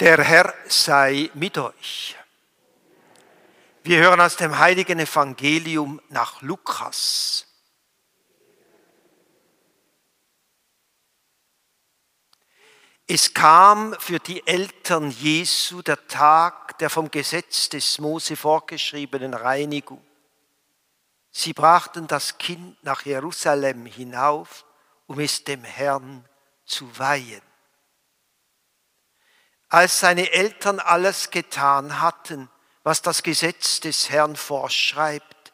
Der Herr sei mit euch. Wir hören aus dem heiligen Evangelium nach Lukas. Es kam für die Eltern Jesu der Tag der vom Gesetz des Mose vorgeschriebenen Reinigung. Sie brachten das Kind nach Jerusalem hinauf, um es dem Herrn zu weihen. Als seine Eltern alles getan hatten, was das Gesetz des Herrn vorschreibt,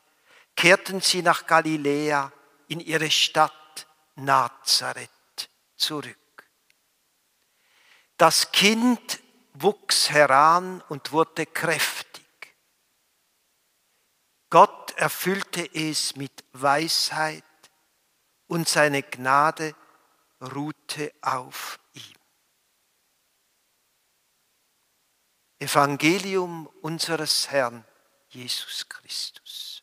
kehrten sie nach Galiläa in ihre Stadt Nazareth zurück. Das Kind wuchs heran und wurde kräftig. Gott erfüllte es mit Weisheit und seine Gnade ruhte auf ihm. Evangelium unseres Herrn Jesus Christus.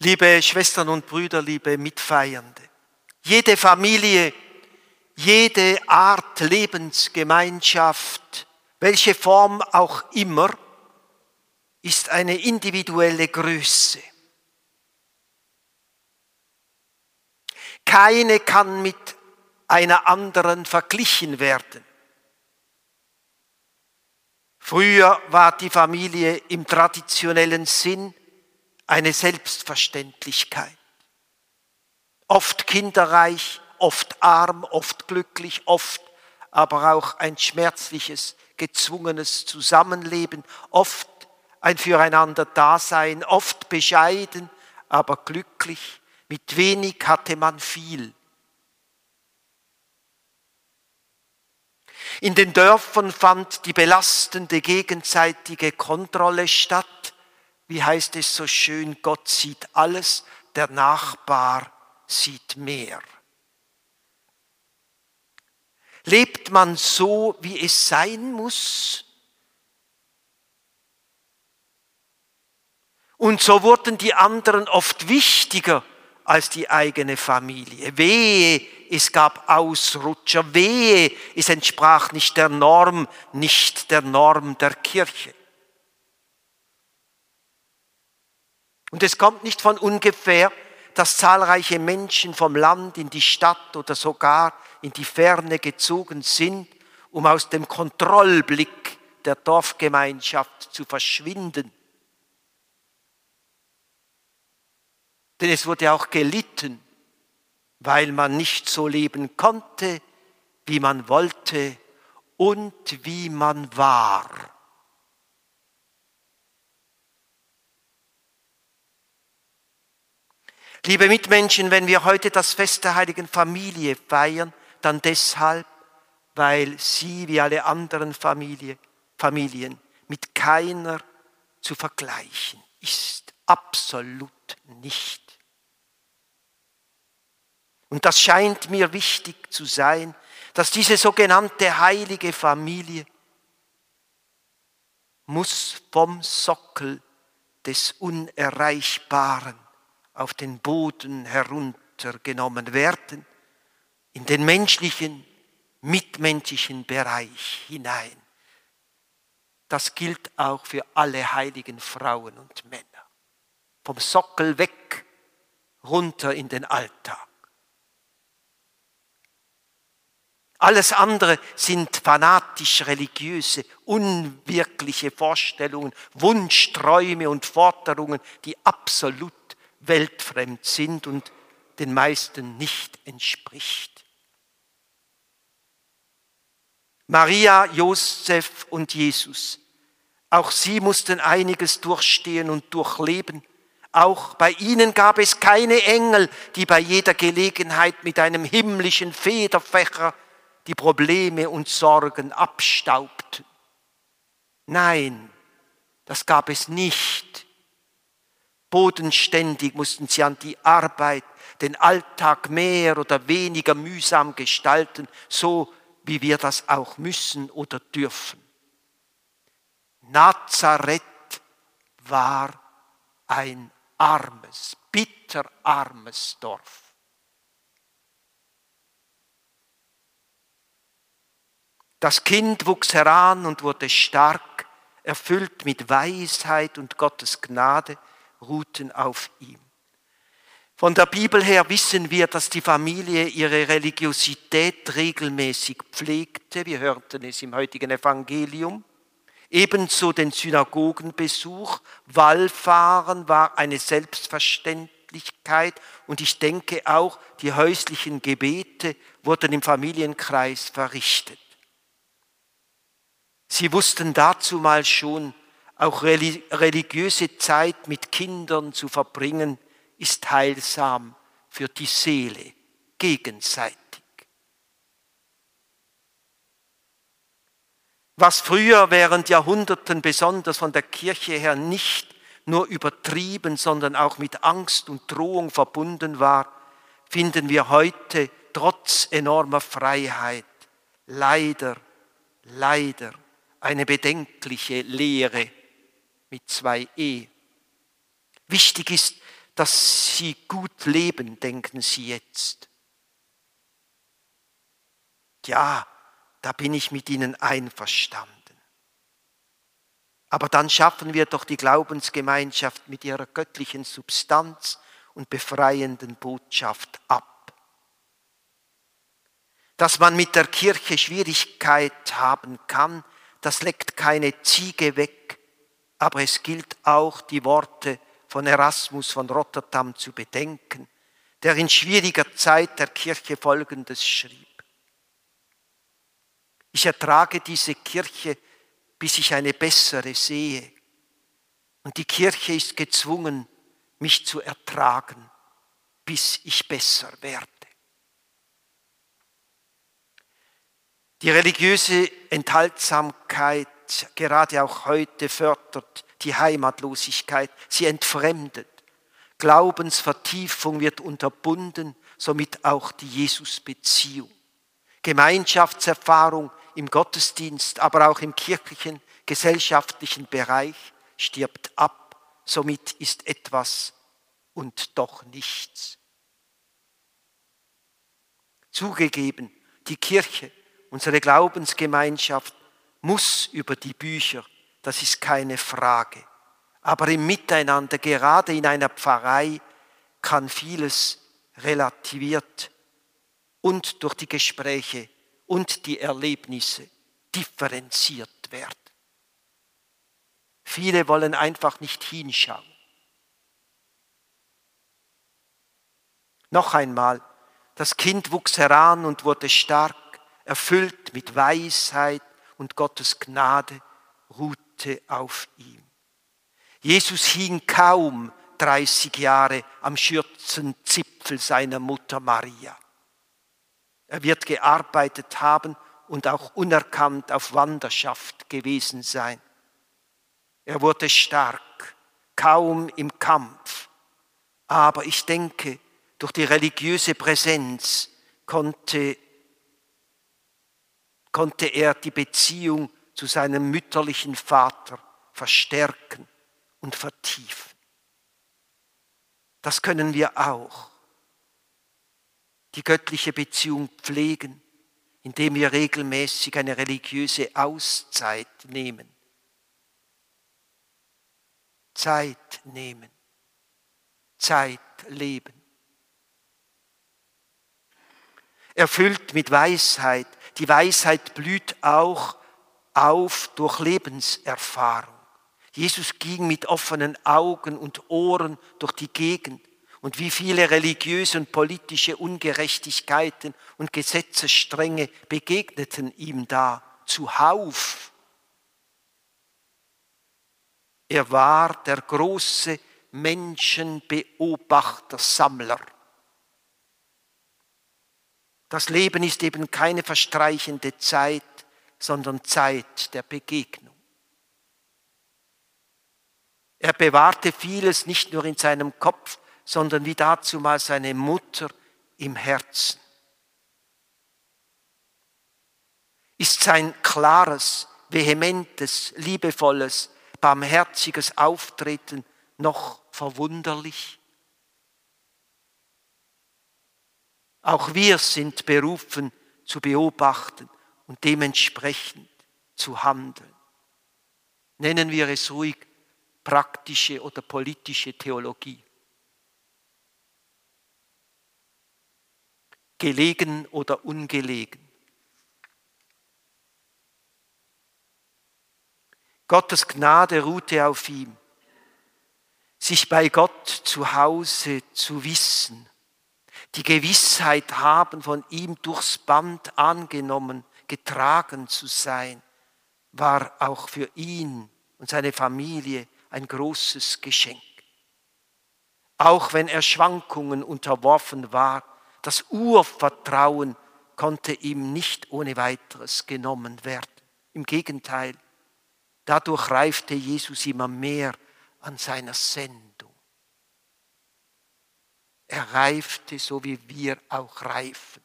Liebe Schwestern und Brüder, liebe Mitfeiernde, jede Familie jede Art Lebensgemeinschaft, welche Form auch immer, ist eine individuelle Größe. Keine kann mit einer anderen verglichen werden. Früher war die Familie im traditionellen Sinn eine Selbstverständlichkeit. Oft kinderreich, oft arm, oft glücklich, oft aber auch ein schmerzliches, gezwungenes Zusammenleben, oft ein Füreinander-Dasein, oft bescheiden, aber glücklich. Mit wenig hatte man viel. In den Dörfern fand die belastende gegenseitige Kontrolle statt. Wie heißt es so schön, Gott sieht alles, der Nachbar sieht mehr. Lebt man so, wie es sein muss? Und so wurden die anderen oft wichtiger als die eigene Familie. Wehe, es gab Ausrutscher. Wehe, es entsprach nicht der Norm, nicht der Norm der Kirche. Und es kommt nicht von ungefähr, dass zahlreiche Menschen vom Land in die Stadt oder sogar in die Ferne gezogen sind, um aus dem Kontrollblick der Dorfgemeinschaft zu verschwinden. Denn es wurde auch gelitten, weil man nicht so leben konnte, wie man wollte und wie man war. Liebe Mitmenschen, wenn wir heute das Fest der heiligen Familie feiern, dann deshalb, weil sie wie alle anderen Familie, Familien mit keiner zu vergleichen ist. Absolut nicht. Und das scheint mir wichtig zu sein, dass diese sogenannte heilige Familie muss vom Sockel des Unerreichbaren auf den Boden heruntergenommen werden in den menschlichen, mitmenschlichen Bereich hinein. Das gilt auch für alle heiligen Frauen und Männer. Vom Sockel weg, runter in den Alltag. Alles andere sind fanatisch religiöse, unwirkliche Vorstellungen, Wunschträume und Forderungen, die absolut weltfremd sind und den meisten nicht entspricht. Maria, Josef und Jesus. Auch sie mussten einiges durchstehen und durchleben. Auch bei ihnen gab es keine Engel, die bei jeder Gelegenheit mit einem himmlischen Federfächer die Probleme und Sorgen abstaubten. Nein, das gab es nicht. Bodenständig mussten sie an die Arbeit, den Alltag mehr oder weniger mühsam gestalten, so wie wir das auch müssen oder dürfen. Nazareth war ein armes, bitterarmes Dorf. Das Kind wuchs heran und wurde stark, erfüllt mit Weisheit und Gottes Gnade ruhten auf ihm. Von der Bibel her wissen wir, dass die Familie ihre Religiosität regelmäßig pflegte. Wir hörten es im heutigen Evangelium. Ebenso den Synagogenbesuch. Wallfahren war eine Selbstverständlichkeit. Und ich denke auch, die häuslichen Gebete wurden im Familienkreis verrichtet. Sie wussten dazu mal schon, auch religiöse Zeit mit Kindern zu verbringen, ist heilsam für die Seele gegenseitig. Was früher während Jahrhunderten besonders von der Kirche her nicht nur übertrieben, sondern auch mit Angst und Drohung verbunden war, finden wir heute trotz enormer Freiheit leider, leider eine bedenkliche Lehre mit zwei E. Wichtig ist, dass sie gut leben, denken sie jetzt. Ja, da bin ich mit ihnen einverstanden. Aber dann schaffen wir doch die Glaubensgemeinschaft mit ihrer göttlichen Substanz und befreienden Botschaft ab. Dass man mit der Kirche Schwierigkeit haben kann, das leckt keine Ziege weg, aber es gilt auch die Worte von Erasmus von Rotterdam zu bedenken, der in schwieriger Zeit der Kirche Folgendes schrieb. Ich ertrage diese Kirche, bis ich eine bessere sehe. Und die Kirche ist gezwungen, mich zu ertragen, bis ich besser werde. Die religiöse Enthaltsamkeit, gerade auch heute, fördert die Heimatlosigkeit, sie entfremdet. Glaubensvertiefung wird unterbunden, somit auch die Jesusbeziehung. Gemeinschaftserfahrung im Gottesdienst, aber auch im kirchlichen, gesellschaftlichen Bereich stirbt ab, somit ist etwas und doch nichts. Zugegeben, die Kirche, unsere Glaubensgemeinschaft muss über die Bücher das ist keine Frage. Aber im Miteinander, gerade in einer Pfarrei, kann vieles relativiert und durch die Gespräche und die Erlebnisse differenziert werden. Viele wollen einfach nicht hinschauen. Noch einmal, das Kind wuchs heran und wurde stark, erfüllt mit Weisheit und Gottes Gnade, ruht ruhte auf ihm. Jesus hing kaum 30 Jahre am Schürzenzipfel seiner Mutter Maria. Er wird gearbeitet haben und auch unerkannt auf Wanderschaft gewesen sein. Er wurde stark, kaum im Kampf. Aber ich denke, durch die religiöse Präsenz konnte, konnte er die Beziehung zu seinem mütterlichen Vater verstärken und vertiefen. Das können wir auch. Die göttliche Beziehung pflegen, indem wir regelmäßig eine religiöse Auszeit nehmen. Zeit nehmen. Zeit leben. Erfüllt mit Weisheit. Die Weisheit blüht auch auf durch Lebenserfahrung. Jesus ging mit offenen Augen und Ohren durch die Gegend und wie viele religiöse und politische Ungerechtigkeiten und Gesetzesstränge begegneten ihm da zuhauf. Er war der große Menschenbeobachter, Sammler. Das Leben ist eben keine verstreichende Zeit, sondern Zeit der Begegnung. Er bewahrte vieles nicht nur in seinem Kopf, sondern wie dazu mal seine Mutter im Herzen. Ist sein klares, vehementes, liebevolles, barmherziges Auftreten noch verwunderlich? Auch wir sind berufen zu beobachten und dementsprechend zu handeln. Nennen wir es ruhig praktische oder politische Theologie. Gelegen oder ungelegen. Gottes Gnade ruhte auf ihm, sich bei Gott zu Hause zu wissen, die Gewissheit haben, von ihm durchs Band angenommen, getragen zu sein, war auch für ihn und seine Familie ein großes Geschenk. Auch wenn er Schwankungen unterworfen war, das Urvertrauen konnte ihm nicht ohne weiteres genommen werden. Im Gegenteil, dadurch reifte Jesus immer mehr an seiner Sendung. Er reifte, so wie wir auch reifen.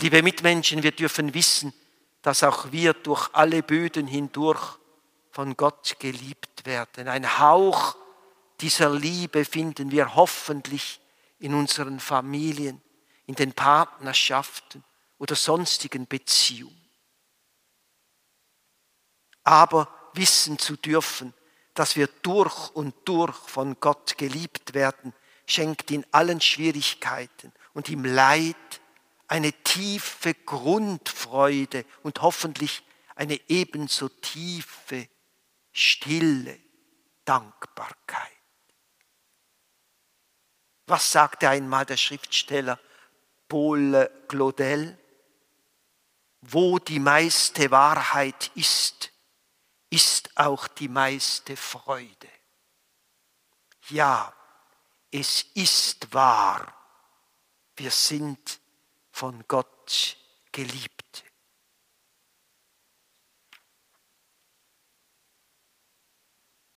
Liebe Mitmenschen, wir dürfen wissen, dass auch wir durch alle Böden hindurch von Gott geliebt werden. Ein Hauch dieser Liebe finden wir hoffentlich in unseren Familien, in den Partnerschaften oder sonstigen Beziehungen. Aber wissen zu dürfen, dass wir durch und durch von Gott geliebt werden, schenkt in allen Schwierigkeiten und im Leid eine tiefe Grundfreude und hoffentlich eine ebenso tiefe, stille Dankbarkeit. Was sagte einmal der Schriftsteller Paul Claudel? Wo die meiste Wahrheit ist, ist auch die meiste Freude. Ja, es ist wahr, wir sind von Gott geliebt.